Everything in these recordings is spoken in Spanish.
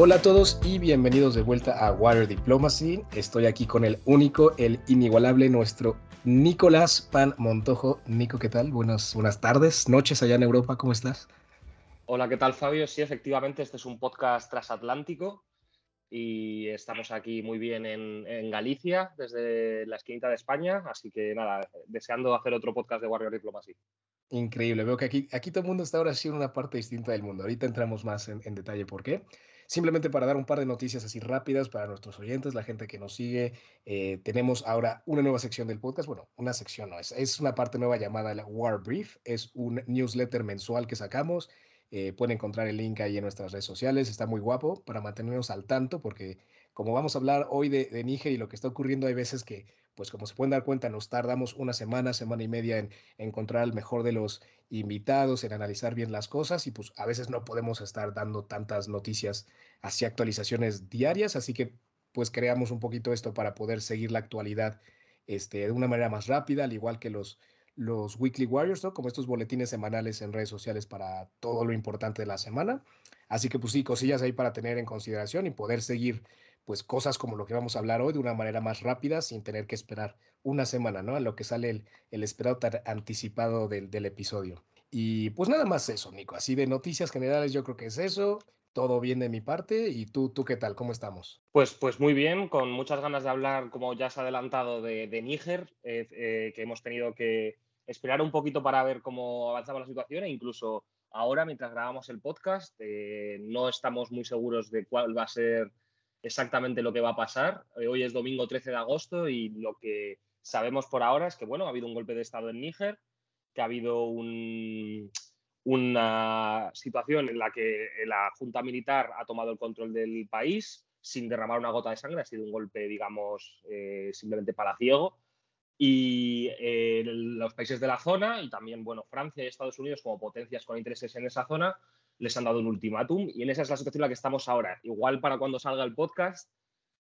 Hola a todos y bienvenidos de vuelta a Water Diplomacy. Estoy aquí con el único, el inigualable, nuestro Nicolás Pan Montojo. Nico, ¿qué tal? Buenas, buenas tardes, noches allá en Europa, ¿cómo estás? Hola, ¿qué tal Fabio? Sí, efectivamente, este es un podcast transatlántico y estamos aquí muy bien en, Galicia, desde la esquinita de España, así que nada, deseando hacer otro podcast de Warrior Diplomacy. Increíble, veo que aquí, aquí todo el mundo está ahora sí en una parte distinta del mundo. Ahorita entramos más en, en detalle por qué. Simplemente para dar un par de noticias así rápidas para nuestros oyentes, la gente que nos sigue, eh, tenemos ahora una nueva sección del podcast. Bueno, una sección no, es, es una parte nueva llamada la War Brief. Es un newsletter mensual que sacamos. Eh, pueden encontrar el link ahí en nuestras redes sociales. Está muy guapo para mantenernos al tanto porque como vamos a hablar hoy de, de Níger y lo que está ocurriendo, hay veces que pues como se pueden dar cuenta, nos tardamos una semana, semana y media en encontrar el mejor de los invitados, en analizar bien las cosas y pues a veces no podemos estar dando tantas noticias así actualizaciones diarias, así que pues creamos un poquito esto para poder seguir la actualidad este, de una manera más rápida, al igual que los, los Weekly Warriors, ¿no? Como estos boletines semanales en redes sociales para todo lo importante de la semana. Así que pues sí, cosillas ahí para tener en consideración y poder seguir pues cosas como lo que vamos a hablar hoy de una manera más rápida sin tener que esperar una semana, ¿no? A lo que sale el, el esperado anticipado del, del, episodio. Y pues nada más eso, Nico. Así de noticias generales yo creo que es eso. Todo bien de mi parte. ¿Y tú, tú qué tal? ¿Cómo estamos? Pues, pues muy bien, con muchas ganas de hablar, como ya has adelantado, de, Níger, eh, eh, que hemos tenido que esperar un poquito para ver cómo avanzaba la situación e incluso ahora, mientras grabamos el podcast, eh, no estamos muy seguros de cuál va a ser exactamente lo que va a pasar. Eh, hoy es domingo 13 de agosto y lo que sabemos por ahora es que, bueno, ha habido un golpe de Estado en Níger, que ha habido una situación en la que la Junta Militar ha tomado el control del país sin derramar una gota de sangre. Ha sido un golpe, digamos, eh, simplemente palaciego. Y eh, los países de la zona y también, bueno, Francia y Estados Unidos como potencias con intereses en esa zona les han dado un ultimátum y en esa es la situación en la que estamos ahora. Igual para cuando salga el podcast,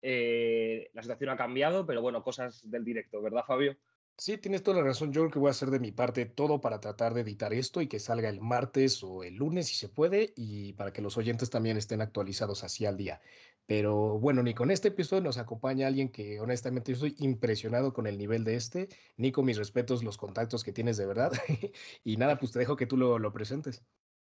eh, la situación ha cambiado, pero bueno, cosas del directo, ¿verdad, Fabio? Sí, tienes toda la razón. Yo creo que voy a hacer de mi parte todo para tratar de editar esto y que salga el martes o el lunes si se puede y para que los oyentes también estén actualizados así al día. Pero bueno, ni con este episodio nos acompaña alguien que honestamente yo estoy impresionado con el nivel de este. Nico, mis respetos, los contactos que tienes de verdad. y nada, pues te dejo que tú lo, lo presentes.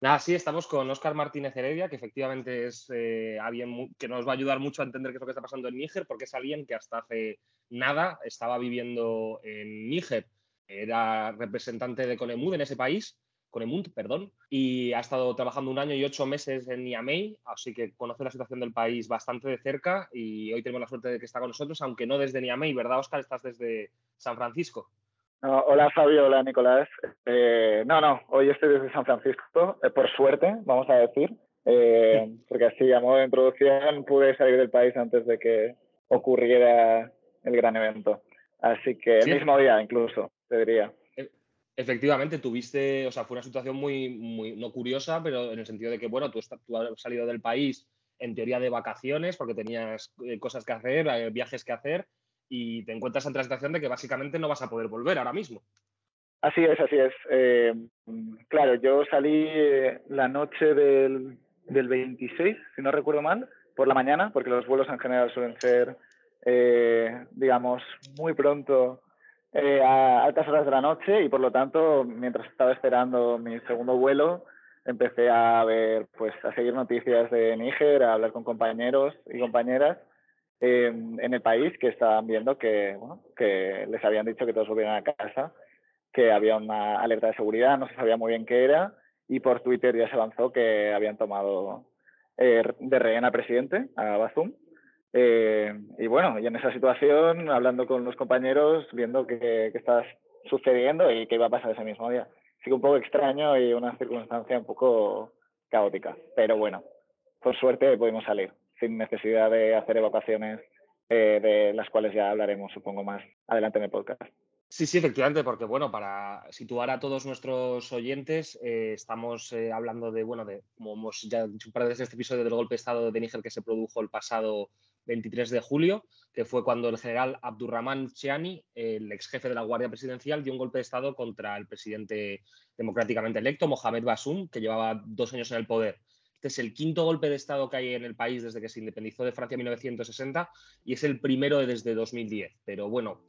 Nada, sí, estamos con Óscar Martínez Heredia, que efectivamente es eh, alguien que nos va a ayudar mucho a entender qué es lo que está pasando en Níger, porque es alguien que hasta hace nada estaba viviendo en Níger. Era representante de Conemud en ese país, Conemund, perdón, y ha estado trabajando un año y ocho meses en Niamey, así que conoce la situación del país bastante de cerca y hoy tenemos la suerte de que está con nosotros, aunque no desde Niamey, ¿verdad, Óscar? Estás desde San Francisco hola Fabio, hola Nicolás. Eh, no, no, hoy estoy desde San Francisco, eh, por suerte, vamos a decir, eh, porque así a modo de introducción pude salir del país antes de que ocurriera el gran evento. Así que el mismo día incluso, te diría. E, efectivamente, tuviste, o sea, fue una situación muy, muy, no curiosa, pero en el sentido de que, bueno, tú, tú has salido del país en teoría de vacaciones porque tenías cosas que hacer, viajes que hacer, y te encuentras ante la situación de que básicamente no vas a poder volver ahora mismo. Así es, así es. Eh, claro, yo salí eh, la noche del, del, 26, si no recuerdo mal, por la mañana, porque los vuelos en general suelen ser, eh, digamos, muy pronto a altas horas de la noche y por lo tanto, mientras estaba esperando mi segundo vuelo, empecé a ver, pues, a seguir noticias de Níger, a hablar con compañeros y compañeras en el país que estaban viendo que, bueno, que les habían dicho que todos volvieran a casa, que había una alerta de seguridad, no se sabía muy bien qué era, y por Twitter ya se avanzó que habían tomado eh, de rehén al presidente, a Bazum. Eh, y bueno, y en esa situación, hablando con los compañeros, viendo qué, qué estaba sucediendo y qué iba a pasar ese mismo día. Así que un poco extraño y una circunstancia un poco caótica. Pero bueno, por suerte pudimos salir sin necesidad de hacer evacuaciones eh, de las cuales ya hablaremos, supongo, más adelante en el podcast. Sí, sí, efectivamente, porque bueno, para situar a todos nuestros oyentes, eh, estamos eh, hablando de, bueno, de, como hemos ya dicho un par de veces, este episodio del golpe de Estado de Níger que se produjo el pasado 23 de julio, que fue cuando el general Abdurrahman Chiani, el ex jefe de la Guardia Presidencial, dio un golpe de Estado contra el presidente democráticamente electo, Mohamed Basum, que llevaba dos años en el poder. Este es el quinto golpe de Estado que hay en el país desde que se independizó de Francia en 1960 y es el primero desde 2010. Pero bueno,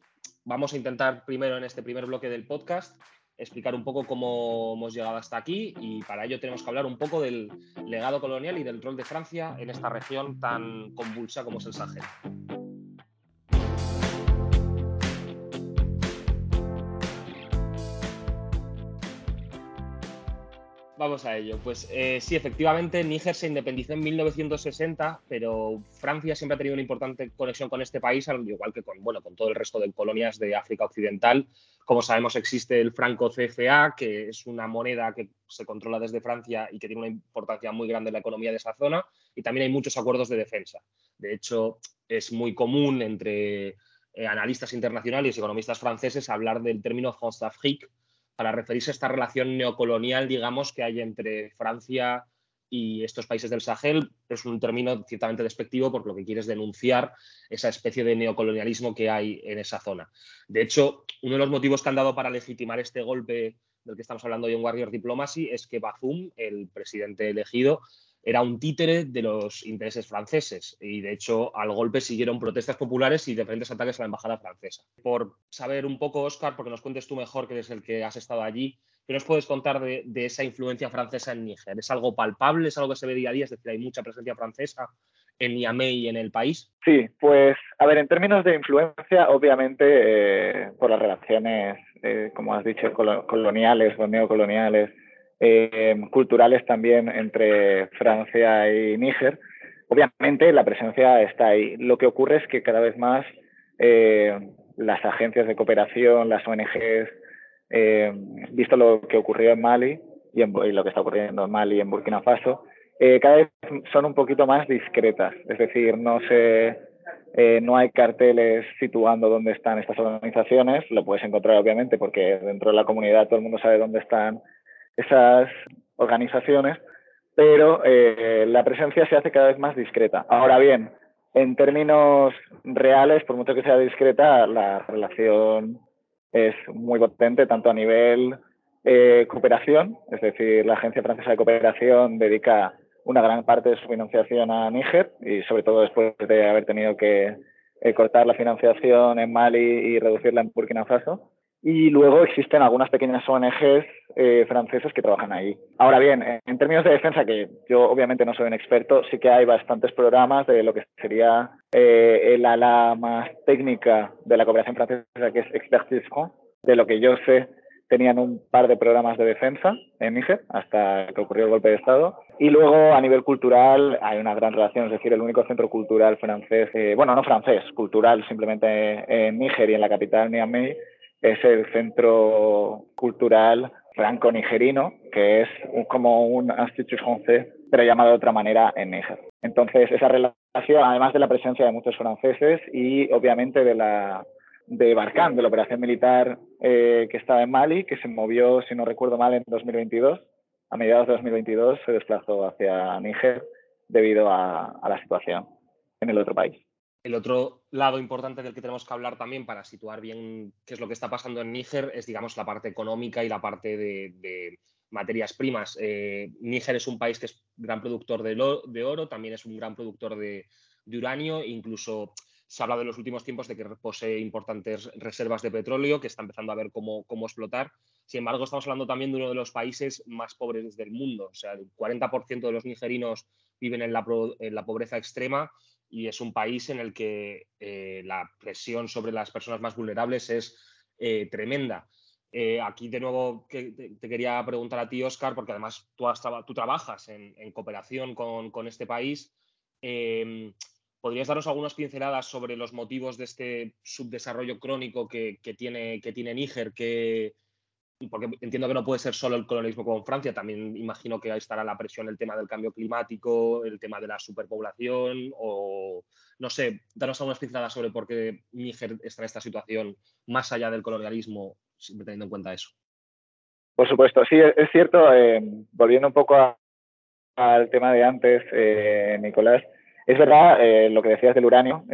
vamos a intentar primero en este primer bloque del podcast explicar un poco cómo hemos llegado hasta aquí y para ello tenemos que hablar un poco del legado colonial y del rol de Francia en esta región tan convulsa como es el Sahel. Vamos a ello. Pues eh, sí, efectivamente, Níger se independizó en 1960, pero Francia siempre ha tenido una importante conexión con este país, al igual que con, bueno, con todo el resto de colonias de África Occidental. Como sabemos, existe el franco CFA, que es una moneda que se controla desde Francia y que tiene una importancia muy grande en la economía de esa zona. Y también hay muchos acuerdos de defensa. De hecho, es muy común entre eh, analistas internacionales y economistas franceses hablar del término France d'Afrique, para referirse a esta relación neocolonial, digamos, que hay entre Francia y estos países del Sahel. Es un término ciertamente despectivo por lo que quiere denunciar esa especie de neocolonialismo que hay en esa zona. De hecho, uno de los motivos que han dado para legitimar este golpe del que estamos hablando hoy en Warrior Diplomacy es que Bazoum, el presidente elegido, era un títere de los intereses franceses y de hecho al golpe siguieron protestas populares y diferentes ataques a la embajada francesa. Por saber un poco, Oscar, porque nos cuentes tú mejor que eres el que has estado allí, ¿qué nos puedes contar de, esa influencia francesa en Níger? ¿Es algo palpable? ¿Es algo que se ve día a día? Es decir, ¿hay mucha presencia francesa en Niamey y en el país? Sí, pues a ver, en términos de influencia, obviamente eh, por las relaciones, eh, como has dicho, coloniales o neocoloniales eh, culturales también entre Francia y Níger. Obviamente la presencia está ahí. Lo que ocurre es que cada vez más eh, las agencias de cooperación, las ONGs, eh, visto lo que ocurrió en Mali y, lo que está ocurriendo en Mali y en Burkina Faso, cada vez son un poquito más discretas. Es decir, no se, no hay carteles situando dónde están estas organizaciones. Lo puedes encontrar, obviamente, porque dentro de la comunidad todo el mundo sabe dónde están esas organizaciones, pero eh, la presencia se hace cada vez más discreta. Ahora bien, en términos reales, por mucho que sea discreta, la relación es muy potente, tanto a nivel eh, cooperación, es decir, la Agencia Francesa de Cooperación dedica una gran parte de su financiación a Níger y sobre todo después de haber tenido que eh, cortar la financiación en Mali y reducirla en Burkina Faso. Y luego existen algunas pequeñas ONGs eh, francesas que trabajan ahí. Ahora bien, en términos de defensa, que yo obviamente no soy un experto, sí que hay bastantes programas de lo que sería eh, el ala más técnica de la cooperación francesa, que es Expertise France. De lo que yo sé, tenían un par de programas de defensa en Níger hasta que ocurrió el golpe de Estado. Y luego a nivel cultural hay una gran relación, es decir, el único centro cultural francés, eh, bueno, no francés, cultural simplemente en Níger y en la capital Niamey, es el Centro Cultural Franco-Nigerino, que es como un Institut Français, pero llamado de otra manera en Níger. Entonces, esa relación, además de la presencia de muchos franceses y obviamente de la de Barkhane, de la operación militar eh, que estaba en Mali, que se movió, si no recuerdo mal, en 2022. A mediados de 2022 se desplazó hacia Níger debido a la situación en el otro país. El otro lado importante del que tenemos que hablar también para situar bien qué es lo que está pasando en Níger es, digamos, la parte económica y la parte de, materias primas. Eh, Níger es un país que es gran productor de, oro, también es un gran productor de, uranio, incluso se habla de los últimos tiempos de que posee importantes reservas de petróleo, que está empezando a ver cómo, explotar. Sin embargo, estamos hablando también de uno de los países más pobres del mundo. O sea, el 40% de los nigerinos viven en en la pobreza extrema y es un país en el que eh, la presión sobre las personas más vulnerables es eh, tremenda. Eh, aquí de nuevo te, quería preguntar a ti, Oscar, porque además tú, trabajas en, cooperación con, este país. Em, ¿Podrías darnos algunas pinceladas sobre los motivos de este subdesarrollo crónico que, tiene, que Níger? Que, porque entiendo que no puede ser solo el colonialismo como en Francia, también imagino que ahí estará la presión el tema del cambio climático, el tema de la superpoblación, o no sé, danos algunas pinceladas sobre por qué Níger está en esta situación más allá del colonialismo, teniendo en cuenta eso. Por supuesto, sí, es cierto, eh, volviendo un poco al tema de antes, eh, Nicolás, es verdad eh, lo que decías del uranio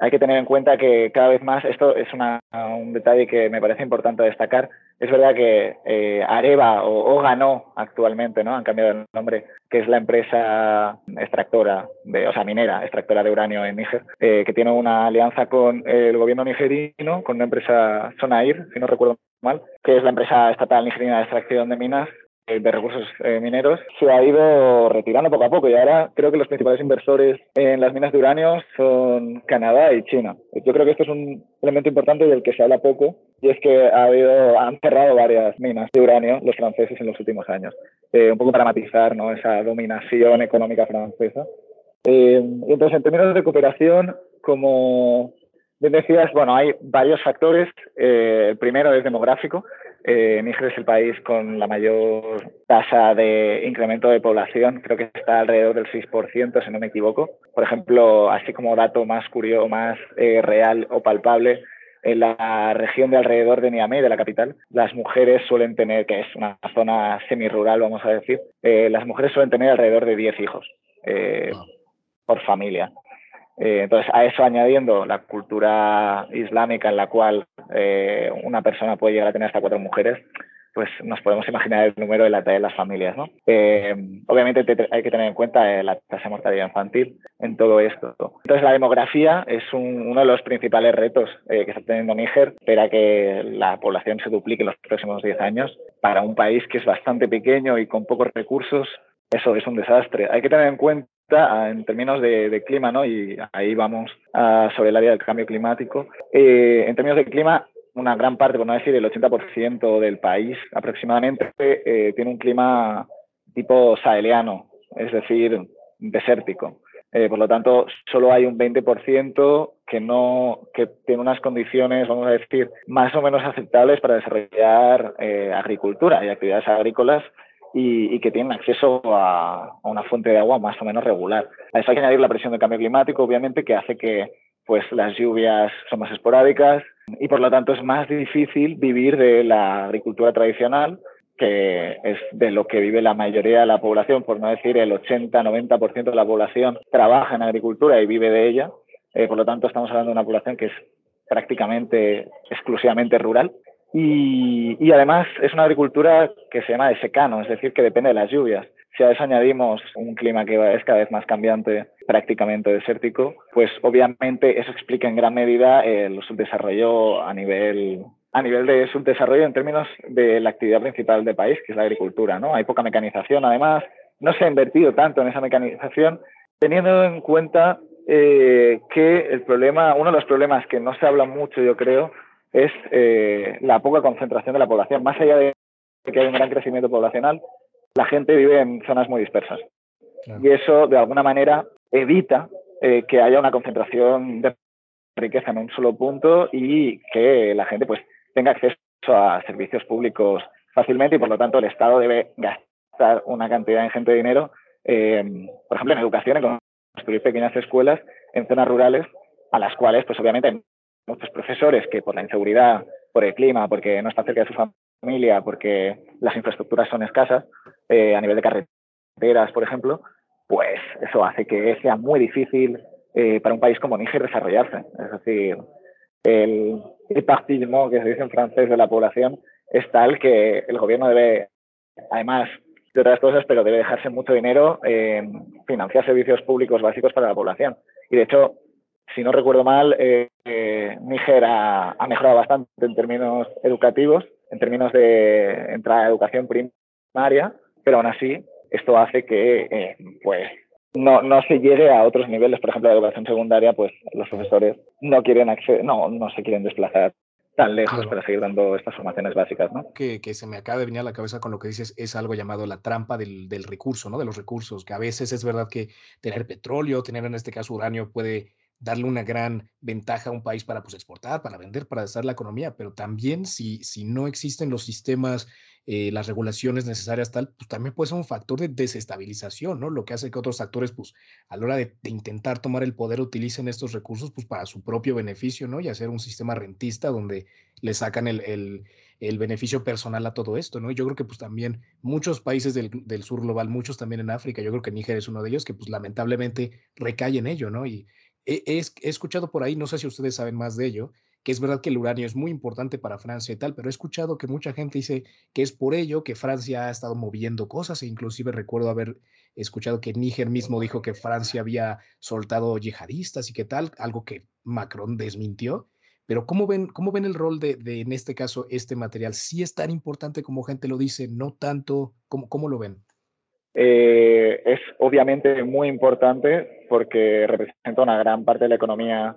hay que tener en cuenta que cada vez más, esto es un detalle que me parece importante destacar, Es verdad que eh, Areva o, ganó actualmente, ¿no? Han cambiado el nombre, que es la empresa extractora, de, o sea, minera, extractora de uranio en Níger, eh, que tiene una alianza con el gobierno nigerino, con una empresa Sonair, si no recuerdo mal, que es la empresa estatal nigerina de extracción de minas, de recursos eh, mineros se ha ido retirando poco a poco y ahora creo que los principales inversores en las minas de uranio son Canadá y China. Yo creo que esto es un elemento importante del que se habla poco y es que ha habido, han cerrado varias minas de uranio los franceses en los últimos años, eh, un poco para matizar ¿no? esa dominación económica francesa. entonces, en términos de cooperación, como bien decías, bueno, hay varios factores. el primero es demográfico. Eh, Níger es el país con la mayor tasa de incremento de población, creo que está alrededor del 6%, si no me equivoco. Por ejemplo, así como dato más curioso, más eh, real o palpable, en la región de alrededor de Niamey, de la capital, las mujeres suelen tener, que es una zona semi-rural, vamos a decir, eh, las mujeres suelen tener alrededor de 10 hijos eh, por familia. Eh, entonces, a eso añadiendo la cultura islámica en la cual eh, una persona puede llegar a tener hasta cuatro mujeres, pues nos podemos imaginar el número de la de las familias. ¿no? Eh, obviamente hay que tener en cuenta la tasa de mortalidad infantil en todo esto. Entonces, la demografía es uno de los principales retos que está teniendo Níger. Espera que la población se duplique en los próximos 10 años. Para un país que es bastante pequeño y con pocos recursos, eso es un desastre. Hay que tener en cuenta en términos de, clima, ¿no? Y ahí vamos sobre el área del cambio climático. Eh, en términos de clima, una gran parte, por no decir el 80% del país aproximadamente, eh, tiene un clima tipo saheliano, es decir, desértico. Eh, por lo tanto, solo hay un 20% que no que tiene unas condiciones, vamos a decir, más o menos aceptables para desarrollar agricultura y actividades agrícolas y, que tienen acceso a, una fuente de agua más o menos regular. A eso hay que añadir la presión del cambio climático, obviamente, que hace que pues, las lluvias son más esporádicas y por lo tanto es más difícil vivir de la agricultura tradicional, que es de lo que vive la mayoría de la población, por no decir el 80-90% de la población trabaja en agricultura y vive de ella. Eh, por lo tanto, estamos hablando de una población que es prácticamente exclusivamente rural y, además es una agricultura que se llama de secano, es decir, que depende de las lluvias. Si a eso añadimos un clima que es cada vez más cambiante, prácticamente desértico, pues obviamente eso explica en gran medida el subdesarrollo a nivel a nivel de subdesarrollo en términos de la actividad principal del país, que es la agricultura. ¿no? Hay poca mecanización, además, no se ha invertido tanto en esa mecanización, teniendo en cuenta eh, que el problema, uno de los problemas que no se habla mucho, yo creo, es eh, la poca concentración de la población. Más allá de que hay un gran crecimiento poblacional, la gente vive en zonas muy dispersas. Y eso, de alguna manera, evita eh, que haya una concentración de riqueza en un solo punto y que la gente pues, tenga acceso a servicios públicos fácilmente y, por lo tanto, el Estado debe gastar una cantidad ingente de dinero, eh, por ejemplo, en educación, en construir pequeñas escuelas en zonas rurales a las cuales, pues obviamente, muchos profesores que por la inseguridad, por el clima, porque no están cerca de su familia, porque las infraestructuras son escasas, eh, a nivel de carreteras, por ejemplo, pues eso hace que sea muy difícil eh, para un país como Níger desarrollarse. Es decir, el éparpillement que se dice en francés de la población es tal que el gobierno debe, además de otras cosas, pero debe dejarse mucho dinero en financiar servicios públicos básicos para la población. Y de hecho, si no recuerdo mal, eh, eh, Níger ha, mejorado bastante en términos educativos, en términos de entrada a educación primaria, pero aún así esto hace que eh, pues no, no se llegue a otros niveles, por ejemplo, de educación secundaria, pues los profesores no quieren no, no se quieren desplazar tan lejos para seguir dando estas formaciones básicas, ¿no? Que, que, se me acaba de venir a la cabeza con lo que dices es algo llamado la trampa del, del recurso, ¿no? De los recursos, que a veces es verdad que tener petróleo, tener en este caso uranio puede darle una gran ventaja a un país para pues, exportar, para vender, para desarrollar la economía, pero también si, si no existen los sistemas, eh, las regulaciones necesarias, tal, pues también puede ser un factor de desestabilización, ¿no? Lo que hace que otros actores, pues a la hora de, intentar tomar el poder, utilicen estos recursos pues para su propio beneficio, ¿no? Y hacer un sistema rentista donde le sacan el, el, el beneficio personal a todo esto, ¿no? Yo creo que pues también muchos países del, del, sur global, muchos también en África, yo creo que Níger es uno de ellos, que pues lamentablemente recae en ello, ¿no? Y, he, escuchado por ahí, no sé si ustedes saben más de ello, que es verdad que el uranio es muy importante para Francia y tal, pero he escuchado que mucha gente dice que es por ello que Francia ha estado moviendo cosas e inclusive recuerdo haber escuchado que Níger mismo dijo que Francia había soltado yihadistas y qué tal, algo que Macron desmintió. Pero ¿cómo ven, cómo ven el rol de, en este caso, este material? ¿Sí es tan importante como gente lo dice? ¿No tanto? ¿Cómo, cómo lo ven? Eh, es obviamente muy importante porque representa una gran parte de la economía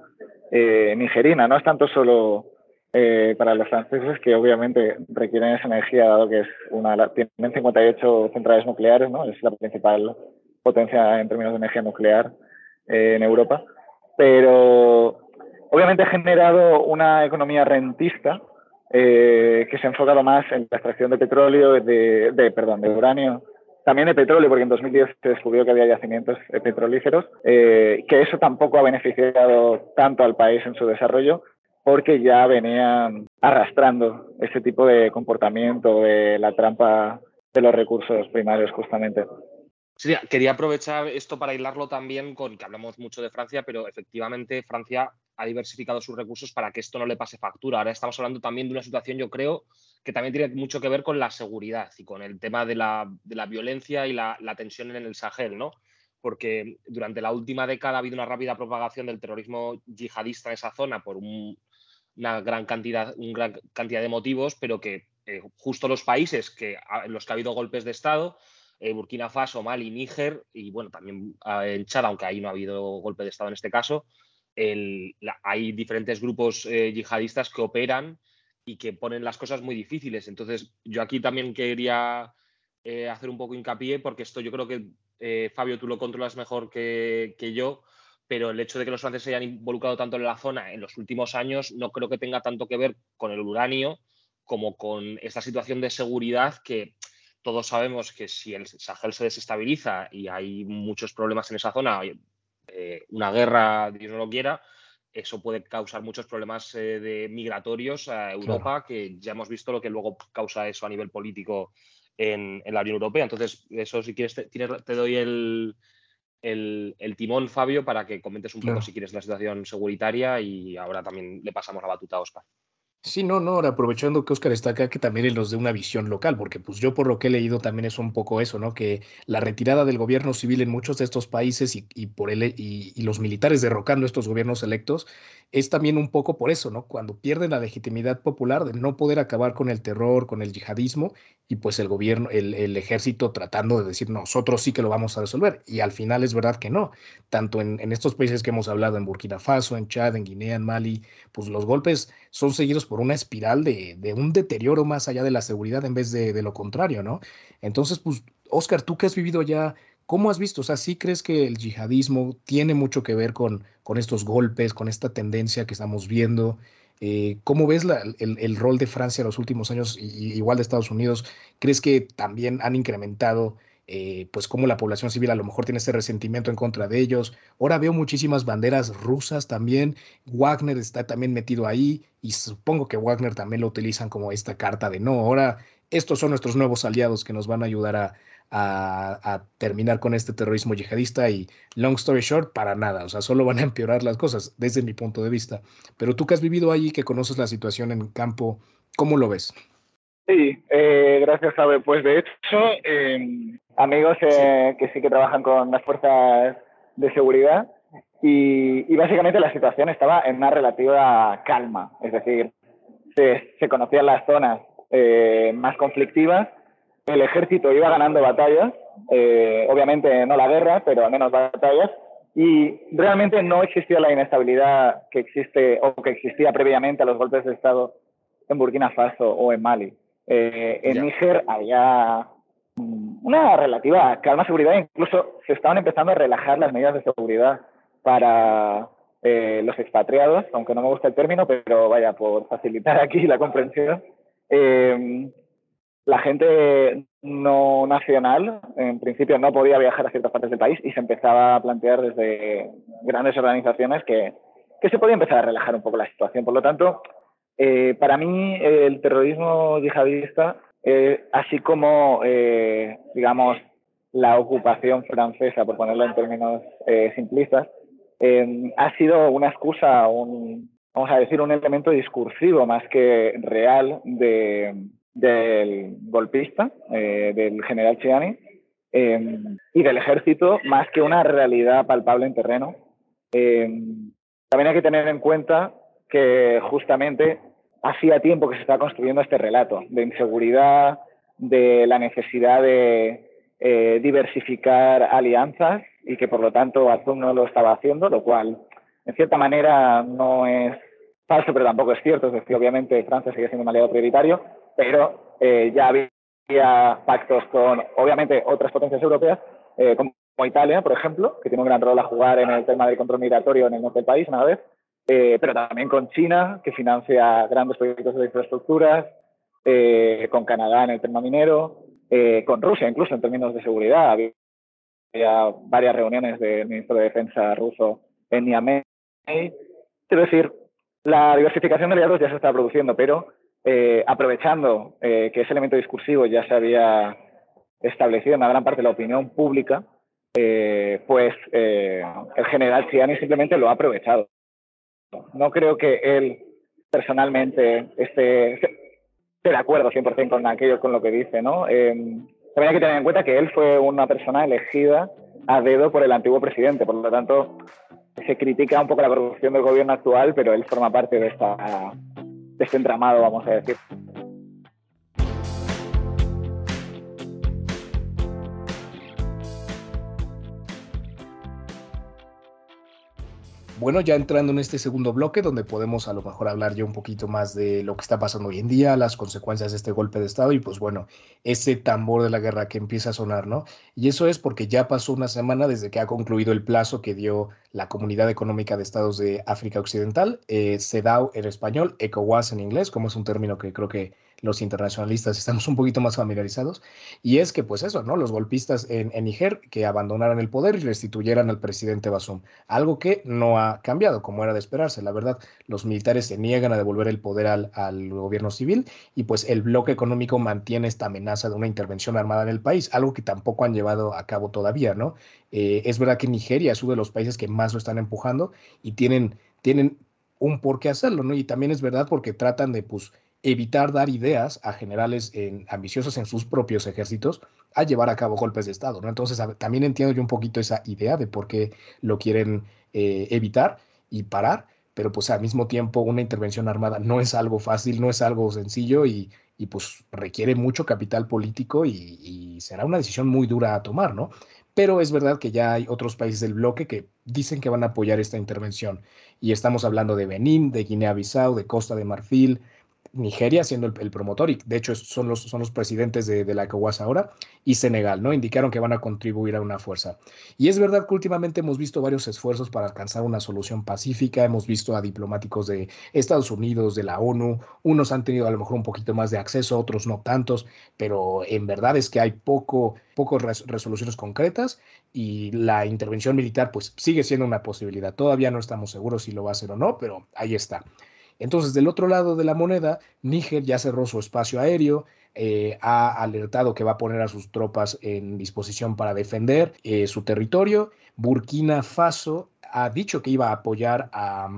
eh, nigerina. No es tanto solo eh, para los franceses que obviamente requieren esa energía, dado que es una, tienen 58 centrales nucleares, ¿no? es la principal potencia en términos de energía nuclear eh, en Europa. Pero obviamente ha generado una economía rentista que se ha enfocado más en la extracción de petróleo, de, de, perdón, de uranio, también de petróleo, porque en 2010 se descubrió que había yacimientos petrolíferos, eh, que eso tampoco ha beneficiado tanto al país en su desarrollo, porque ya venían arrastrando ese tipo de comportamiento de la trampa de los recursos primarios, justamente. Sí, quería aprovechar esto para hilarlo también con que hablamos mucho de Francia, pero efectivamente Francia ha diversificado sus recursos para que esto no le pase factura. Ahora estamos hablando también de una situación, yo creo, que también tiene mucho que ver con la seguridad y con el tema de la, violencia y la, la, tensión en el Sahel, ¿no? Porque durante la última década ha habido una rápida propagación del terrorismo yihadista en esa zona por un, una gran cantidad, una gran cantidad de motivos, pero que eh, justo los países que, en los que ha habido golpes de Estado eh, Burkina Faso, Mali, Níger y bueno, también eh, en Chad, aunque ahí no ha habido golpe de Estado en este caso, el, la, hay diferentes grupos eh, yihadistas que operan y que ponen las cosas muy difíciles. Entonces, yo aquí también quería eh, hacer un poco hincapié porque esto yo creo que, eh, Fabio, tú lo controlas mejor que, yo, pero el hecho de que los franceses se hayan involucrado tanto en la zona en los últimos años no creo que tenga tanto que ver con el uranio como con esta situación de seguridad que todos sabemos que si el Sahel se desestabiliza y hay muchos problemas en esa zona, eh, una guerra, Dios no lo quiera, eso puede causar muchos problemas eh, de migratorios a Europa, claro. que ya hemos visto lo que luego causa eso a nivel político en, en la Unión Europea. Entonces, eso si quieres, te, tienes, te doy el, el, el, timón, Fabio, para que comentes un poco, si quieres, la situación seguritaria y ahora también le pasamos la batuta a Oscar. Sí, no, no, aprovechando que Oscar está acá, que también él nos dé una visión local, porque pues yo por lo que he leído también es un poco eso, ¿no? Que la retirada del gobierno civil en muchos de estos países y, y por el, y, y, los militares derrocando estos gobiernos electos es también un poco por eso, ¿no? Cuando pierden la legitimidad popular de no poder acabar con el terror, con el yihadismo, y pues el gobierno, el, el ejército tratando de decir, nosotros sí que lo vamos a resolver. Y al final es verdad que no. Tanto en, en estos países que hemos hablado, en Burkina Faso, en Chad, en Guinea, en Mali, pues los golpes son seguidos por una espiral de, un deterioro más allá de la seguridad en vez de, lo contrario, ¿no? Entonces, pues, Oscar, tú que has vivido ya ¿Cómo has visto? O sea, ¿sí crees que el yihadismo tiene mucho que ver con, estos golpes, con esta tendencia que estamos viendo? Eh, ¿Cómo ves el, rol de Francia en los últimos años, y, igual de Estados Unidos? ¿Crees que también han incrementado, eh, pues, cómo la población civil a lo mejor tiene ese resentimiento en contra de ellos? Ahora veo muchísimas banderas rusas también. Wagner está también metido ahí, y supongo que Wagner también lo utilizan como esta carta de no, ahora estos son nuestros nuevos aliados que nos van a ayudar a, a, terminar con este terrorismo yihadista y long story short, para nada, o sea, solo van a empeorar las cosas desde mi punto de vista. Pero tú que has vivido allí, que conoces la situación en campo, ¿cómo lo ves? Sí, eh, gracias, Abe. Pues de hecho, eh, amigos eh, que sí que trabajan con las fuerzas de seguridad y, y, básicamente la situación estaba en una relativa calma, es decir, se, se conocían las zonas eh, más conflictivas el ejército iba ganando batallas, eh, obviamente no la guerra, pero al menos batallas, y realmente no existía la inestabilidad que existe o que existía previamente a los golpes de Estado en Burkina Faso o en Mali. Eh, en. Níger había una relativa calma seguridad, incluso se estaban empezando a relajar las medidas de seguridad para eh, los expatriados, aunque no me gusta el término, pero vaya, por facilitar aquí la comprensión. Eh, la gente no nacional, en principio, no podía viajar a ciertas partes del país y se empezaba a plantear desde grandes organizaciones que, que se podía empezar a relajar un poco la situación. Por lo tanto, eh, para mí el terrorismo yihadista, eh, así como, eh, digamos, la ocupación francesa, por ponerlo en términos eh, simplistas, eh, ha sido una excusa, un, vamos a decir, un elemento discursivo más que real del golpista, eh, del general Chiani, y del ejército, más que una realidad palpable en terreno. También hay que tener en cuenta que justamente hacía tiempo que se estaba construyendo este relato de inseguridad, de la necesidad de eh, diversificar alianzas y que por lo tanto Azul no lo estaba haciendo, lo cual en cierta manera no es falso, pero tampoco es cierto. Es decir, obviamente Francia sigue siendo un aliado prioritario, pero eh, ya había pactos con, obviamente, otras potencias europeas, eh, como Italia, por ejemplo, que tiene un gran rol a jugar en el tema del control migratorio en el norte del país, una vez, eh, pero también con China, que financia grandes proyectos de infraestructuras, con Canadá en el tema minero, con Rusia incluso en términos de seguridad. Había varias reuniones del ministro de Defensa ruso en Niamey. Quiero decir, la diversificación de aliados ya se está produciendo, pero eh, aprovechando eh, que ese elemento discursivo ya se había establecido en una gran parte de la opinión pública, eh, pues el general Ciani simplemente lo ha aprovechado. No creo que él personalmente esté, de acuerdo 100% con aquello, con lo que dice, ¿no? también hay que tener en cuenta que él fue una persona elegida a dedo por el antiguo presidente, por lo tanto, se critica un poco la corrupción del gobierno actual, pero él forma parte de, esta, de este entramado, vamos a decir. Bueno, ya entrando en este segundo bloque, donde podemos a lo mejor hablar ya un poquito más de lo que está pasando hoy en día, las consecuencias de este golpe de Estado y pues bueno, ese tambor de la guerra que empieza a sonar, ¿no? Y eso es porque ya pasó una semana desde que ha concluido el plazo que dio la Comunidad Económica de Estados de África Occidental, eh, CEDAW en español, ECOWAS en inglés, como es un término que creo que los internacionalistas estamos un poquito más familiarizados, y es que pues eso, ¿no? Los golpistas en, Niger que abandonaran el poder y restituyeran al presidente Basum, algo que no ha cambiado como era de esperarse, la verdad, los militares se niegan a devolver el poder al, gobierno civil y pues el bloque económico mantiene esta amenaza de una intervención armada en el país, algo que tampoco han llevado a cabo todavía, ¿no? Eh, es verdad que Nigeria es uno de los países que más lo están empujando y tienen, tienen un por qué hacerlo, ¿no? Y también es verdad porque tratan de, pues, evitar dar ideas a generales ambiciosos en sus propios ejércitos a llevar a cabo golpes de Estado. ¿no? Entonces, también entiendo yo un poquito esa idea de por qué lo quieren eh, evitar y parar, pero pues al mismo tiempo una intervención armada no es algo fácil, no es algo sencillo y, pues requiere mucho capital político y, y, será una decisión muy dura a tomar, ¿no? Pero es verdad que ya hay otros países del bloque que dicen que van a apoyar esta intervención y estamos hablando de Benín, de Guinea-Bissau, de Costa de Marfil, Nigeria siendo el, promotor, y de hecho son los, son los presidentes de, la ECOWAS ahora, y Senegal, ¿no? Indicaron que van a contribuir a una fuerza. Y es verdad que últimamente hemos visto varios esfuerzos para alcanzar una solución pacífica, hemos visto a diplomáticos de Estados Unidos, de la ONU, unos han tenido a lo mejor un poquito más de acceso, otros no tantos, pero en verdad es que hay poco, pocas resoluciones concretas y la intervención militar pues sigue siendo una posibilidad. Todavía no estamos seguros si lo va a hacer o no, pero ahí está. Entonces, del otro lado de la moneda, Níger ya cerró su espacio aéreo, eh, ha alertado que va a poner a sus tropas en disposición para defender eh, su territorio. Burkina Faso ha dicho que iba a apoyar a,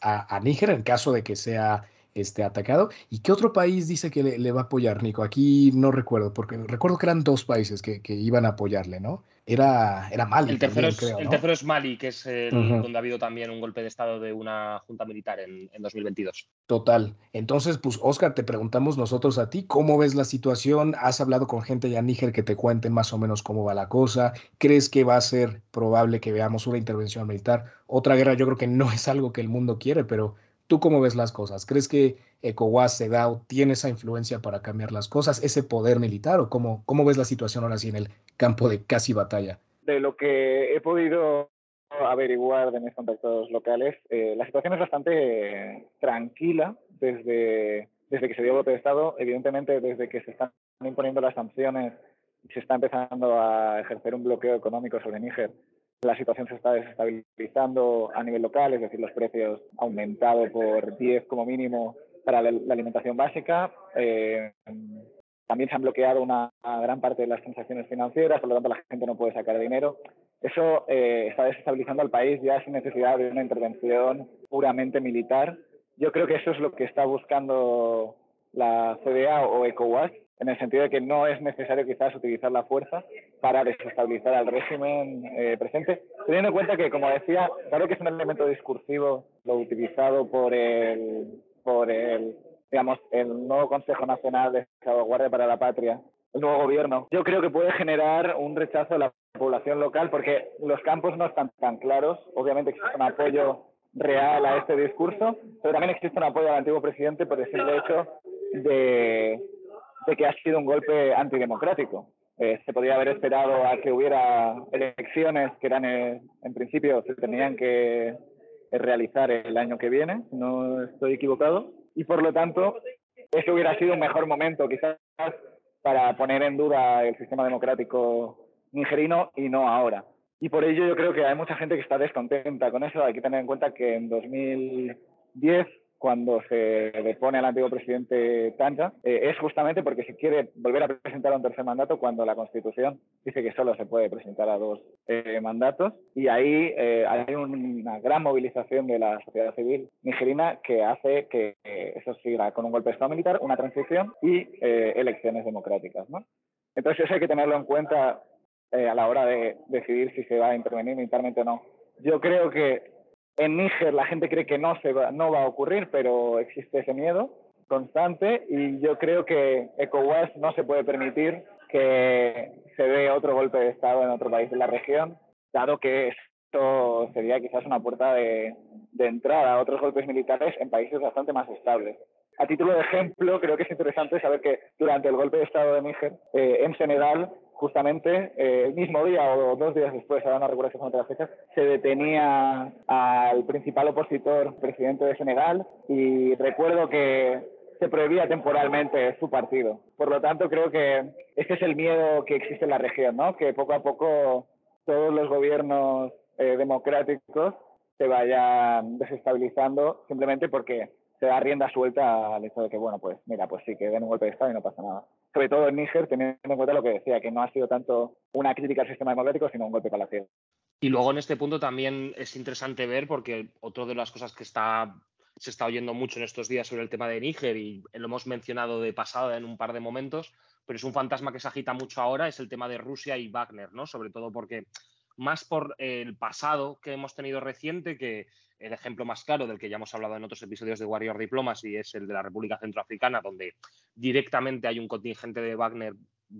a Níger en caso de que sea este, atacado. ¿Y qué otro país dice que le, va a apoyar, Nico? Aquí no recuerdo, porque recuerdo que eran dos países que, iban a apoyarle, ¿no? Era, era Mali. El tercero, es, el tercero es Mali, que es donde ha habido también un golpe de Estado de una junta militar en, en 2022. Total. Entonces, pues, Oscar, te preguntamos nosotros a ti, ¿cómo ves la situación? ¿Has hablado con gente ya Níger que te cuenten más o menos cómo va la cosa? ¿Crees que va a ser probable que veamos una intervención militar? Otra guerra, yo creo que no es algo que el mundo quiere, pero ¿Tú cómo ves las cosas? ¿Crees que ECOWAS, CEDAW tiene esa influencia para cambiar las cosas, ese poder militar o cómo, cómo ves la situación ahora sí en el campo de casi batalla? De lo que he podido averiguar de mis contactos locales, eh, la situación es bastante tranquila desde, desde que se dio el golpe de Estado. Evidentemente, desde que se están imponiendo las sanciones se está empezando a ejercer un bloqueo económico sobre Níger, la situación se está desestabilizando a nivel local, es decir, los precios han aumentado por 10 como mínimo para la, alimentación básica. Eh, también se han bloqueado una, gran parte de las transacciones financieras, por lo tanto la gente no puede sacar dinero. Eso eh, está desestabilizando al país ya sin necesidad de una intervención puramente militar yo creo que eso es lo que está buscando la CDA o ECOWAS, en el sentido de que no es necesario quizás utilizar la fuerza para desestabilizar al régimen eh, presente, teniendo en cuenta que, como decía, claro que es un elemento discursivo lo utilizado por el, por el, digamos, el nuevo Consejo Nacional de Salvaguardia para la Patria, el nuevo gobierno. Yo creo que puede generar un rechazo de la población local porque los campos no están tan claros. Obviamente existe un apoyo real a este discurso, pero también existe un apoyo al antiguo presidente por el simple hecho de, que ha sido un golpe antidemocrático. Eh, se podría haber esperado a que hubiera elecciones que eran, eh, en principio, se tenían que realizar el año que viene, no estoy equivocado, y por lo tanto, ese hubiera sido un mejor momento quizás para poner en duda el sistema democrático nigerino y no ahora. Y por ello yo creo que hay mucha gente que está descontenta con eso. Hay que tener en cuenta que en 2010 cuando se depone al antiguo presidente Tanja, eh, es justamente porque se quiere volver a presentar un tercer mandato cuando la Constitución dice que solo se puede presentar a dos eh, mandatos. Y ahí eh, hay una gran movilización de la sociedad civil nigerina que hace que eso siga con un golpe de Estado militar, una transición y elecciones democráticas. ¿no? Entonces eso hay que tenerlo en cuenta a la hora de decidir si se va a intervenir militarmente o no. Yo creo que en Níger la gente cree que no, se va, no va a ocurrir, pero existe ese miedo constante y yo creo que ECOWAS no se puede permitir que se dé otro golpe de Estado en otro país de la región, dado que esto sería quizás una puerta de, entrada a otros golpes militares en países bastante más estables. A título de ejemplo, creo que es interesante saber que durante el golpe de Estado de Níger, eh, en Senegal, justamente eh, el mismo día o dos días después, ahora no recuerdo las fechas, se detenía al principal opositor, presidente de Senegal, y recuerdo que se prohibía temporalmente su partido. Por lo tanto, creo que ese es el miedo que existe en la región, ¿no? que poco a poco todos los gobiernos eh, democráticos se vayan desestabilizando simplemente porque se da rienda suelta al hecho de que, bueno, pues mira, pues sí, que den un golpe de Estado y no pasa nada sobre todo en Níger, teniendo en cuenta lo que decía, que no ha sido tanto una crítica al sistema democrático, sino un golpe para la ciudad. Y luego en este punto también es interesante ver, porque otra de las cosas que está, se está oyendo mucho en estos días sobre el tema de Níger, y lo hemos mencionado de pasada en un par de momentos, pero es un fantasma que se agita mucho ahora, es el tema de Rusia y Wagner, ¿no? Sobre todo porque más por el pasado que hemos tenido reciente, que el ejemplo más claro del que ya hemos hablado en otros episodios de Warrior Diplomacy es el de la República Centroafricana, donde directamente hay un contingente de Wagner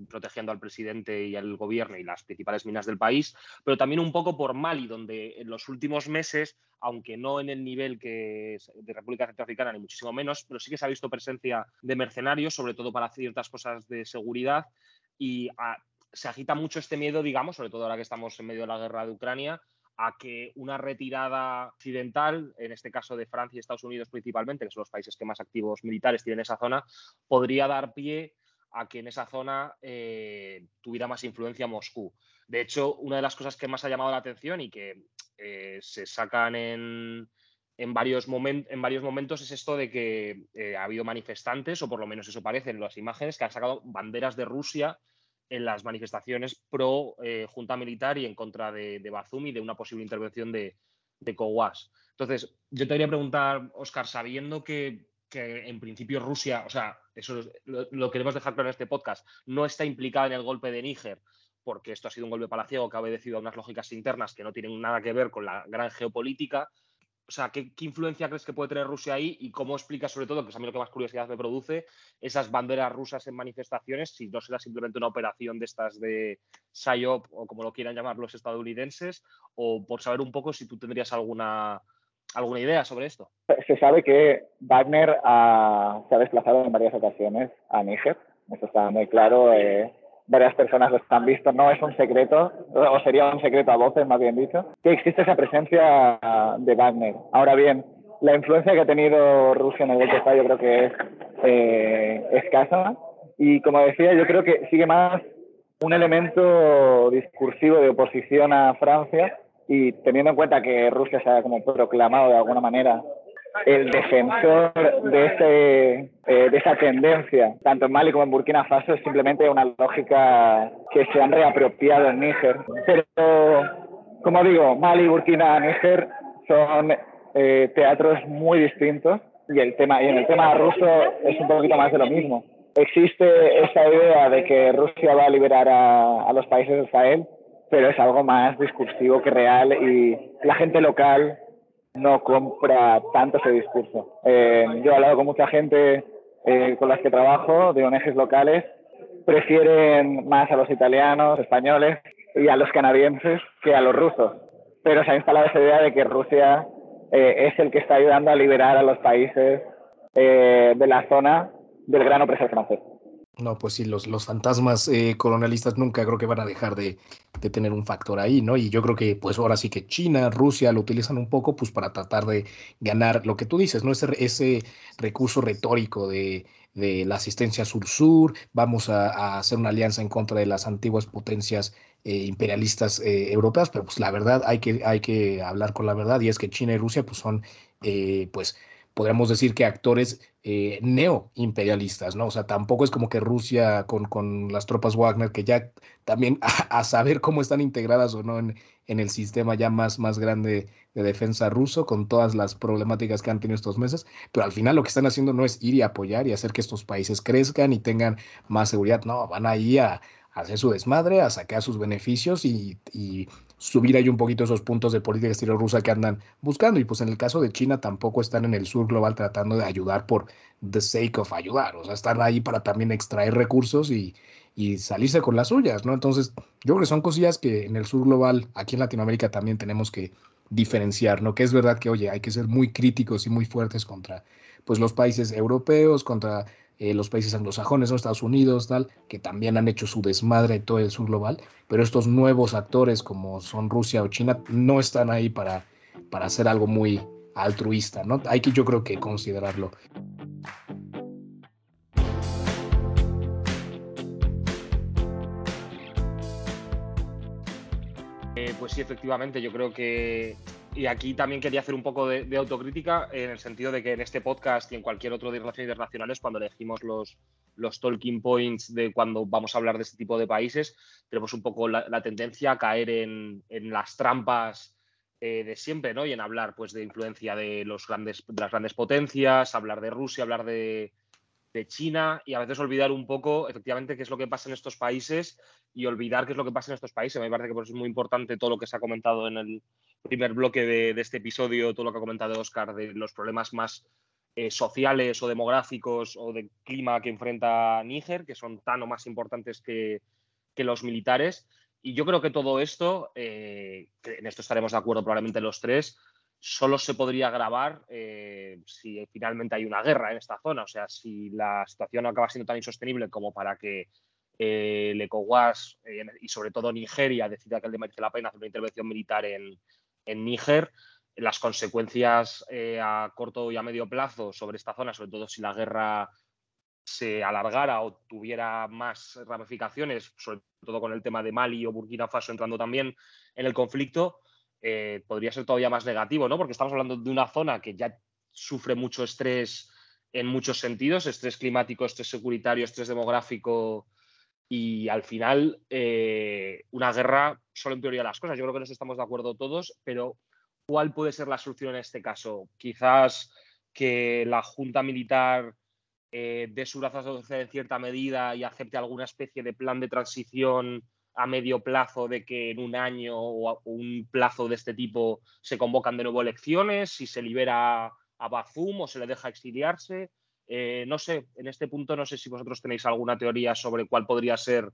protegiendo al presidente y al gobierno y las principales minas del país, pero también un poco por Mali, donde en los últimos meses, aunque no en el nivel que de República Centroafricana ni muchísimo menos, pero sí que se ha visto presencia de mercenarios, sobre todo para ciertas cosas de seguridad y se agita mucho este miedo, digamos, sobre todo ahora que estamos en medio de la guerra de Ucrania, a que una retirada occidental, en este caso de Francia y Estados Unidos principalmente, que son los países que más activos militares tienen en esa zona, podría dar pie a que en esa zona eh, tuviera más influencia Moscú. De hecho, una de las cosas que más ha llamado la atención y que eh, se sacan en, en varios, en varios momentos es esto de que eh, ha habido manifestantes, o por lo menos eso parece en las imágenes, que han sacado banderas de Rusia en las manifestaciones pro eh, junta militar y en contra de, de Bazum y de una posible intervención de, de COWAS. Entonces, yo te quería preguntar, Oscar, sabiendo que, en principio Rusia, o sea, eso lo, queremos dejar claro en este podcast, no está implicada en el golpe de Níger, porque esto ha sido un golpe palaciego que ha obedecido a unas lógicas internas que no tienen nada que ver con la gran geopolítica, o sea, ¿qué, influencia crees que puede tener Rusia ahí y cómo explica, sobre todo, que es a mí lo que más curiosidad me produce, esas banderas rusas en manifestaciones, si no será simplemente una operación de estas de PSYOP o como lo quieran llamar los estadounidenses, o por saber un poco si tú tendrías alguna, alguna idea sobre esto? Se sabe que Wagner se ha desplazado en varias ocasiones a Níger, eso está muy claro. Eh, varias personas lo han visto, no es un secreto, o sería un secreto a voces, más bien dicho, que existe esa presencia de Wagner. Ahora bien, la influencia que ha tenido Rusia en el Estado yo creo que es eh, escasa y como decía, yo creo que sigue más un elemento discursivo de oposición a Francia y teniendo en cuenta que Rusia se ha como proclamado de alguna manera el defensor de, ese, eh, de esa tendencia, tanto en Mali como en Burkina Faso, es simplemente una lógica que se han reapropiado en Níger. Pero, como digo, Mali, Burkina, Níger son eh, teatros muy distintos y, el tema, en el tema ruso es un poquito más de lo mismo. Existe esta idea de que Rusia va a liberar a, a los países de Israel, pero es algo más discursivo que real y la gente local no compra tanto ese discurso. Eh, yo he hablado con mucha gente eh, con las que trabajo, de ONGs locales, prefieren más a los italianos, españoles y a los canadienses que a los rusos. Pero se ha instalado esa idea de que Rusia eh, es el que está ayudando a liberar a los países de la zona del gran opresor francés. No, pues sí, los, los fantasmas eh, colonialistas nunca creo que van a dejar de, de, tener un factor ahí, ¿no? Y yo creo que pues ahora sí que China, Rusia lo utilizan un poco pues para tratar de ganar lo que tú dices, ¿no? Ese, ese recurso retórico de, de la asistencia sur-sur, vamos a, hacer una alianza en contra de las antiguas potencias eh, imperialistas eh, europeas, pero pues la verdad hay que, hay que hablar con la verdad y es que China y Rusia pues son pues podríamos decir que actores eh, neo-imperialistas, ¿no? O sea, tampoco es como que Rusia con, con las tropas Wagner, que ya también a, saber cómo están integradas o no en, en, el sistema ya más, más grande de defensa ruso, con todas las problemáticas que han tenido estos meses, pero al final lo que están haciendo no es ir y apoyar y hacer que estos países crezcan y tengan más seguridad, no, van ahí a, a hacer su desmadre, a sacar sus beneficios y, subir ahí un poquito esos puntos de política estilo rusa que andan buscando. Y pues en el caso de China tampoco están en el sur global tratando de ayudar por the sake of ayudar. O sea, están ahí para también extraer recursos y, y salirse con las suyas, ¿no? Entonces, yo creo que son cosillas que en el sur global, aquí en Latinoamérica también tenemos que diferenciar, ¿no? Que es verdad que, oye, hay que ser muy críticos y muy fuertes contra, pues, los países europeos, contra eh, los países anglosajones, ¿no? Estados Unidos, tal, que también han hecho su desmadre todo el sur global, pero estos nuevos actores como son Rusia o China no están ahí para, para hacer algo muy altruista, ¿no? Hay que yo creo que considerarlo. Eh, pues sí, efectivamente, yo creo que y aquí también quería hacer un poco de, autocrítica en el sentido de que en este podcast y en cualquier otro de relaciones internacionales, cuando elegimos los, los talking points de cuando vamos a hablar de este tipo de países, tenemos un poco la, tendencia a caer en, en las trampas eh, de siempre, ¿no? Y en hablar pues de influencia de, los grandes, de las grandes potencias, hablar de Rusia, hablar de, de China y a veces olvidar un poco efectivamente qué es lo que pasa en estos países y olvidar qué es lo que pasa en estos países. Me parece que por es muy importante todo lo que se ha comentado en el, primer bloque de, este episodio, todo lo que ha comentado Oscar, de los problemas más eh, sociales o demográficos o de clima que enfrenta Níger, que son tan o más importantes que, que los militares. Y yo creo que todo esto, eh, en esto estaremos de acuerdo probablemente los tres, solo se podría agravar eh, si finalmente hay una guerra en esta zona. O sea, si la situación acaba siendo tan insostenible como para que el ECOWAS y sobre todo Nigeria decida que le merece la pena hacer una intervención militar en, en Níger, las consecuencias eh, a corto y a medio plazo sobre esta zona, sobre todo si la guerra se alargara o tuviera más ramificaciones, sobre todo con el tema de Mali o Burkina Faso entrando también en el conflicto, eh, podría ser todavía más negativo, ¿no? Porque estamos hablando de una zona que ya sufre mucho estrés en muchos sentidos, estrés climático, estrés securitario, estrés demográfico, y al final eh, una guerra solo empeoraría las cosas. Yo creo que nos estamos de acuerdo todos, pero ¿cuál puede ser la solución en este caso? Quizás que la Junta Militar eh, dé su brazo en cierta medida y acepte alguna especie de plan de transición a medio plazo de que en un año o un plazo de este tipo se convocan de nuevo elecciones, si se libera a Bazum o se le deja exiliarse. Eh, no sé, en este punto no sé si vosotros tenéis alguna teoría sobre cuál podría ser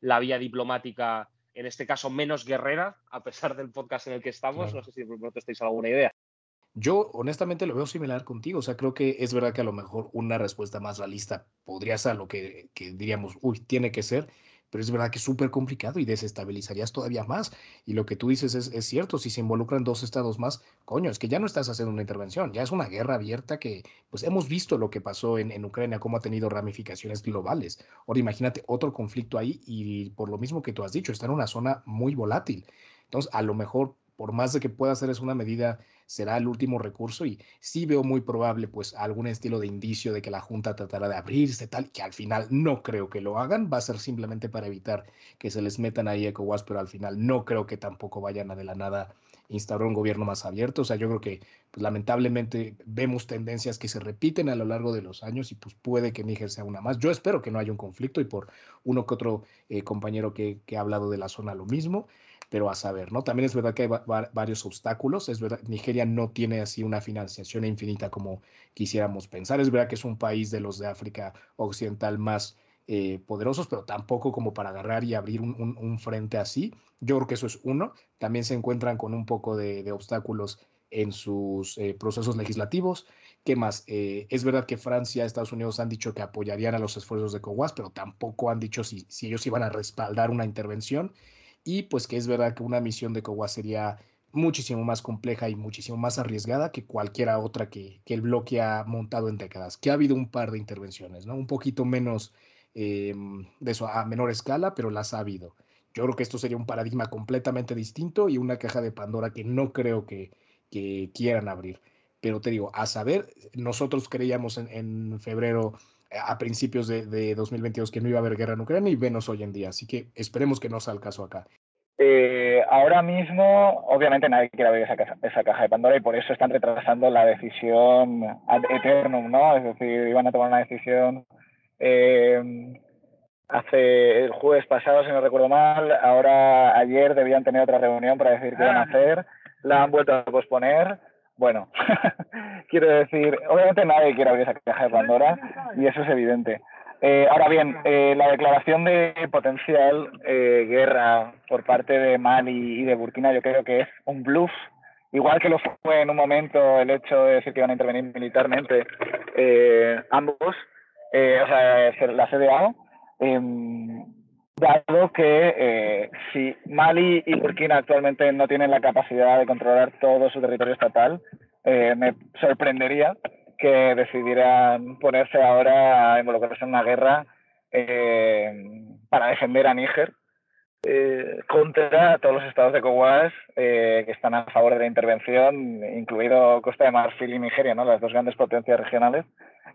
la vía diplomática, en este caso menos guerrera, a pesar del podcast en el que estamos. Claro. No sé si vosotros tenéis alguna idea. Yo honestamente lo veo similar contigo, o sea, creo que es verdad que a lo mejor una respuesta más realista podría ser lo que, que diríamos, uy, tiene que ser, pero es verdad que es súper complicado y desestabilizarías todavía más. Y lo que tú dices es, es, cierto, si se involucran dos estados más, coño, es que ya no estás haciendo una intervención, ya es una guerra abierta que, pues hemos visto lo que pasó en, en Ucrania, cómo ha tenido ramificaciones globales. Ahora imagínate otro conflicto ahí y por lo mismo que tú has dicho, está en una zona muy volátil. Entonces, a lo mejor, por más de que pueda ser es una medida será el último recurso y sí veo muy probable pues algún estilo de indicio de que la Junta tratará de abrirse tal, que al final no creo que lo hagan, va a ser simplemente para evitar que se les metan ahí ECOWAS, pero al final no creo que tampoco vayan a de la nada instauró un gobierno más abierto. O sea, yo creo que pues, lamentablemente vemos tendencias que se repiten a lo largo de los años y pues puede que Níger sea una más. Yo espero que no haya un conflicto y por uno que otro eh, compañero que ha hablado de la zona lo mismo pero a saber, ¿no? También es verdad que hay varios obstáculos, es verdad, Nigeria no tiene así una financiación infinita como quisiéramos pensar, es verdad que es un país de los de África Occidental más eh, poderosos, pero tampoco como para agarrar y abrir un, frente así. Yo creo que eso es uno. También se encuentran con un poco de, obstáculos en sus eh, procesos legislativos. ¿Qué más? Eh, es verdad que Francia, Estados Unidos han dicho que apoyarían a los esfuerzos de COWAS, pero tampoco han dicho si, si ellos iban a respaldar una intervención y pues que es verdad que una misión de COWAS sería muchísimo más compleja y muchísimo más arriesgada que cualquiera otra que, que, el bloque ha montado en décadas, que ha habido un par de intervenciones, ¿no? Un poquito menos em, de eso, a menor escala, pero las ha habido. Yo creo que esto sería un paradigma completamente distinto y una caja de Pandora que no creo que, que quieran abrir. Pero te digo, a saber, nosotros creíamos en, en febrero a principios de, 2022 que no iba a haber guerra en Ucrania y venos hoy en día. Así que esperemos que no sea el caso acá. Eh, ahora mismo, obviamente nadie quiere abrir esa, caja, esa caja de Pandora y por eso están retrasando la decisión ad eternum, ¿no? Es decir, iban a tomar una decisión eh, hace el jueves pasado, si no recuerdo mal. Ahora, ayer debían tener otra reunión para decir qué van a ah. hacer. La han vuelto a posponer bueno, quiero decir, obviamente nadie quiere abrir esa caja de Pandora y eso es evidente. Eh, ahora bien, eh, la declaración de potencial eh, guerra por parte de Mali y de Burkina yo creo que es un bluff, igual que lo fue en un momento el hecho de decir que iban a intervenir militarmente ambos, o sea, la CDAO. Dado que eh, si Mali y Burkina actualmente no tienen la capacidad de controlar todo su territorio estatal, eh, me sorprendería que decidieran ponerse ahora a involucrarse en una guerra eh, para defender a Níger contra todos los estados de COWAS que están a favor de la intervención, incluido Costa de Marfil y Nigeria, ¿no? las dos grandes potencias regionales.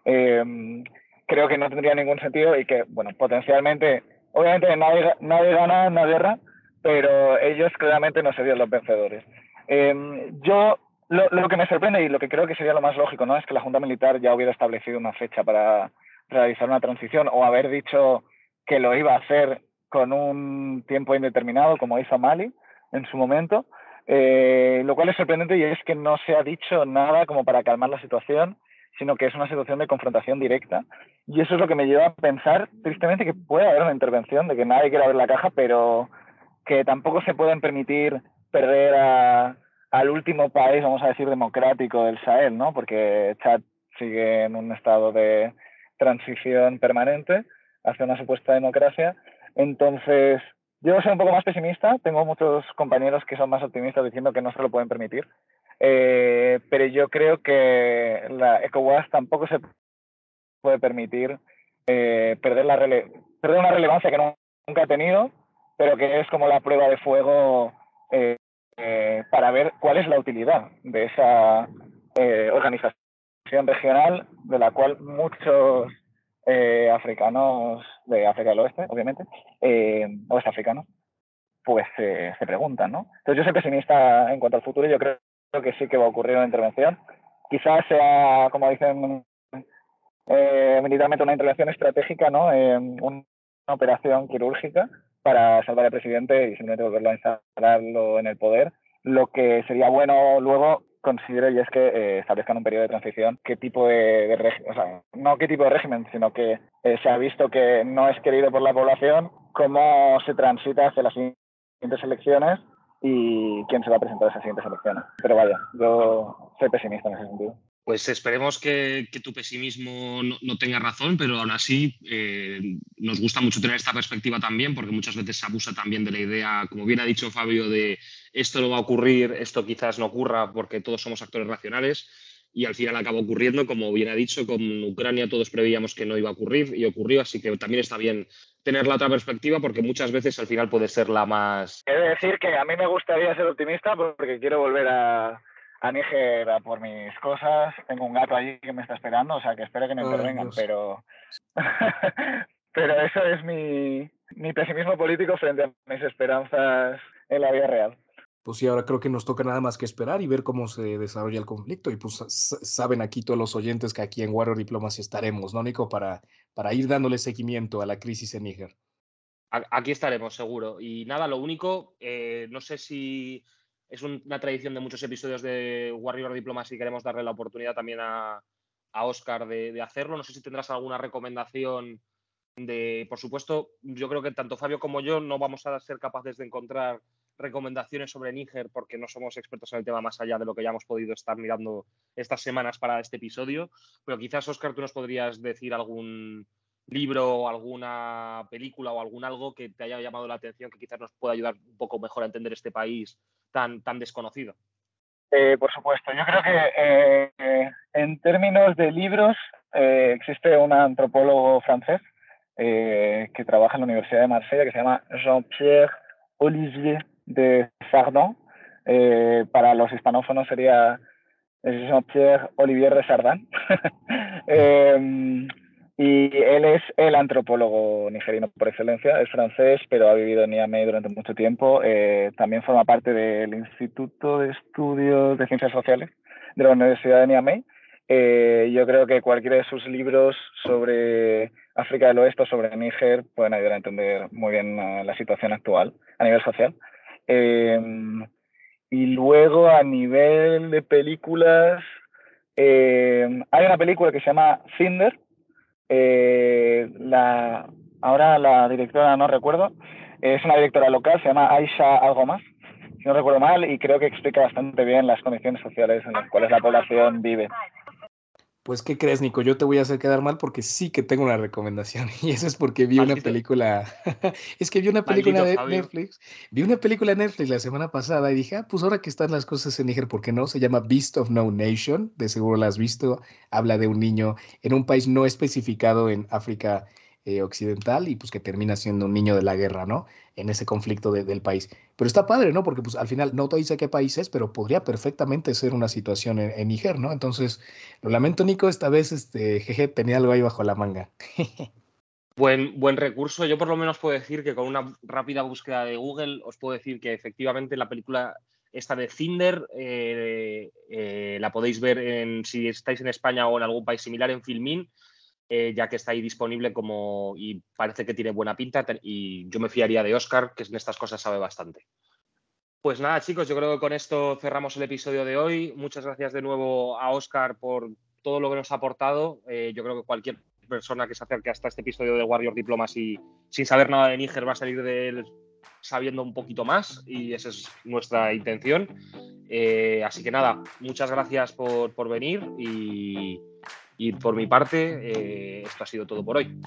creo que no tendría ningún sentido y que, bueno, potencialmente Obviamente nadie, nadie gana una guerra, pero ellos claramente no serían los vencedores. Em, yo lo, lo, que me sorprende y lo que creo que sería lo más lógico no es que la Junta Militar ya hubiera establecido una fecha para realizar una transición o haber dicho que lo iba a hacer con un tiempo indeterminado como hizo Mali en su momento, eh, lo cual es sorprendente y es que no se ha dicho nada como para calmar la situación sino que es una situación de confrontación directa. Y eso es lo que me lleva a pensar, tristemente, que puede haber una intervención, de que nadie quiera ver la caja, pero que tampoco se pueden permitir perder al último país, vamos a decir, democrático del Sahel, ¿no? Porque Chad sigue en un estado de transición permanente hacia una supuesta democracia. Entonces, yo soy un poco más pesimista, tengo muchos compañeros que son más optimistas diciendo que no se lo pueden permitir, eh, pero yo creo que la ECOWAS tampoco se puede permitir eh, perder, la perder una relevancia que nunca ha tenido, pero que es como la prueba de fuego eh, para ver cuál es la utilidad de esa organización regional de la cual muchos africanos de África del Oeste, obviamente, oeste africanos, pues se preguntan, ¿no? Entonces yo soy pesimista en cuanto al futuro y yo creo creo que sí que va a ocurrir una intervención. Quizás sea, como dicen eh, militarmente, una intervención estratégica, ¿no? una operación quirúrgica para salvar al presidente y simplemente volverlo a instalarlo en el poder. Lo que sería bueno luego considero y es que eh, establezcan un periodo de transición, qué tipo de, régimen, o sea, no qué tipo de régimen, sino que eh, se ha visto que no es querido por la población, cómo se transita hacia las siguientes elecciones y quién se va a presentar a esas siguientes. Pero vaya, yo soy pesimista en ese sentido. Pues esperemos que, tu pesimismo no, tenga razón, pero aún así eh, nos gusta mucho tener esta perspectiva también, porque muchas veces se abusa también de la idea, como bien ha dicho Fabio, de esto no va a ocurrir, esto quizás no ocurra porque todos somos actores racionales y al final acabó ocurriendo, como bien ha dicho, con Ucrania todos preveíamos que no iba a ocurrir y ocurrió, así que también está bien tener la otra perspectiva porque muchas veces al final puede ser la más... He de decir que a mí me gustaría ser optimista porque quiero volver a, a Níger a por mis cosas, tengo un gato allí que me está esperando, o sea que espero que me intervengan, pero... pero eso es mi, mi pesimismo político frente a mis esperanzas en la vida real. Pues sí, ahora creo que nos toca nada más que esperar y ver cómo se desarrolla el conflicto. Y pues saben aquí todos los oyentes que aquí en Warrior Diplomacy estaremos, ¿no, Nico? Para, para ir dándole seguimiento a la crisis en Níger. Aquí estaremos, seguro. Y nada, lo único, eh, no sé si es una tradición de muchos episodios de Warrior Diplomacy y queremos darle la oportunidad también a, a Oscar de, hacerlo. No sé si tendrás alguna recomendación de, por supuesto, yo creo que tanto Fabio como yo no vamos a ser capaces de encontrar recomendaciones sobre Níger porque no somos expertos en el tema más allá de lo que ya hemos podido estar mirando estas semanas para este episodio. Pero quizás, Oscar, tú nos podrías decir algún libro, alguna película o algún algo que te haya llamado la atención que quizás nos pueda ayudar un poco mejor a entender este país tan, tan desconocido. Eh, por supuesto, yo creo que eh, en términos de libros eh, existe un antropólogo francés que trabaja en la Universidad de Marsella que se llama Jean-Pierre Olivier de Sardin. para los hispanófonos sería Jean-Pierre Olivier de Sardin. Y él es el antropólogo nigerino por excelencia, es francés, pero ha vivido en Niamey durante mucho tiempo. Eh, también forma parte del Instituto de Estudios de Ciencias Sociales de la Universidad de Niamey. Eh, yo creo que cualquiera de sus libros sobre África del Oeste o sobre Níger pueden ayudar a entender muy bien eh, la situación actual a nivel social. Y luego a nivel de películas, hay una película que se llama Cinder, eh, la, ahora la directora no recuerdo, es una directora local, se llama Aisha Algo Más, si no recuerdo mal, y creo que explica bastante bien las condiciones sociales en las cuales la población vive. Pues, ¿qué crees, Nico? Yo te voy a hacer quedar mal porque sí que tengo una recomendación. Y eso es porque vi una película. es que vi una película de Netflix. Vi una película de Netflix la semana pasada y dije, ah, pues ahora que están las cosas en Níger, ¿por qué no? Se llama Beast of No Nation. De seguro la has visto. Habla de un niño en un país no especificado en África eh, occidental y pues que termina siendo un niño de la guerra, ¿no? En ese conflicto del país. Pero está padre, ¿no? Porque pues al final no te dice qué país es, pero podría perfectamente ser una situación en, Níger, ¿no? Entonces, lo lamento, Nico, esta vez, este, jeje, tenía algo ahí bajo la manga. Buen, buen recurso. Yo por lo menos puedo decir que con una rápida búsqueda de Google os puedo decir que efectivamente la película esta de Cinder eh, eh, la podéis ver en, si estáis en España o en algún país similar en Filmin eh, ya que está ahí disponible como y parece que tiene buena pinta y yo me fiaría de Oscar, que en estas cosas sabe bastante. Pues nada, chicos, yo creo que con esto cerramos el episodio de hoy. Muchas gracias de nuevo a Oscar por todo lo que nos ha aportado. Eh, yo creo que cualquier persona que se acerque hasta este episodio de Warrior Diplomacy sin saber nada de Níger va a salir de él sabiendo un poquito más y esa es nuestra intención. Eh, así que nada, muchas gracias por, por venir y, y por mi parte, eh, esto ha sido todo por hoy.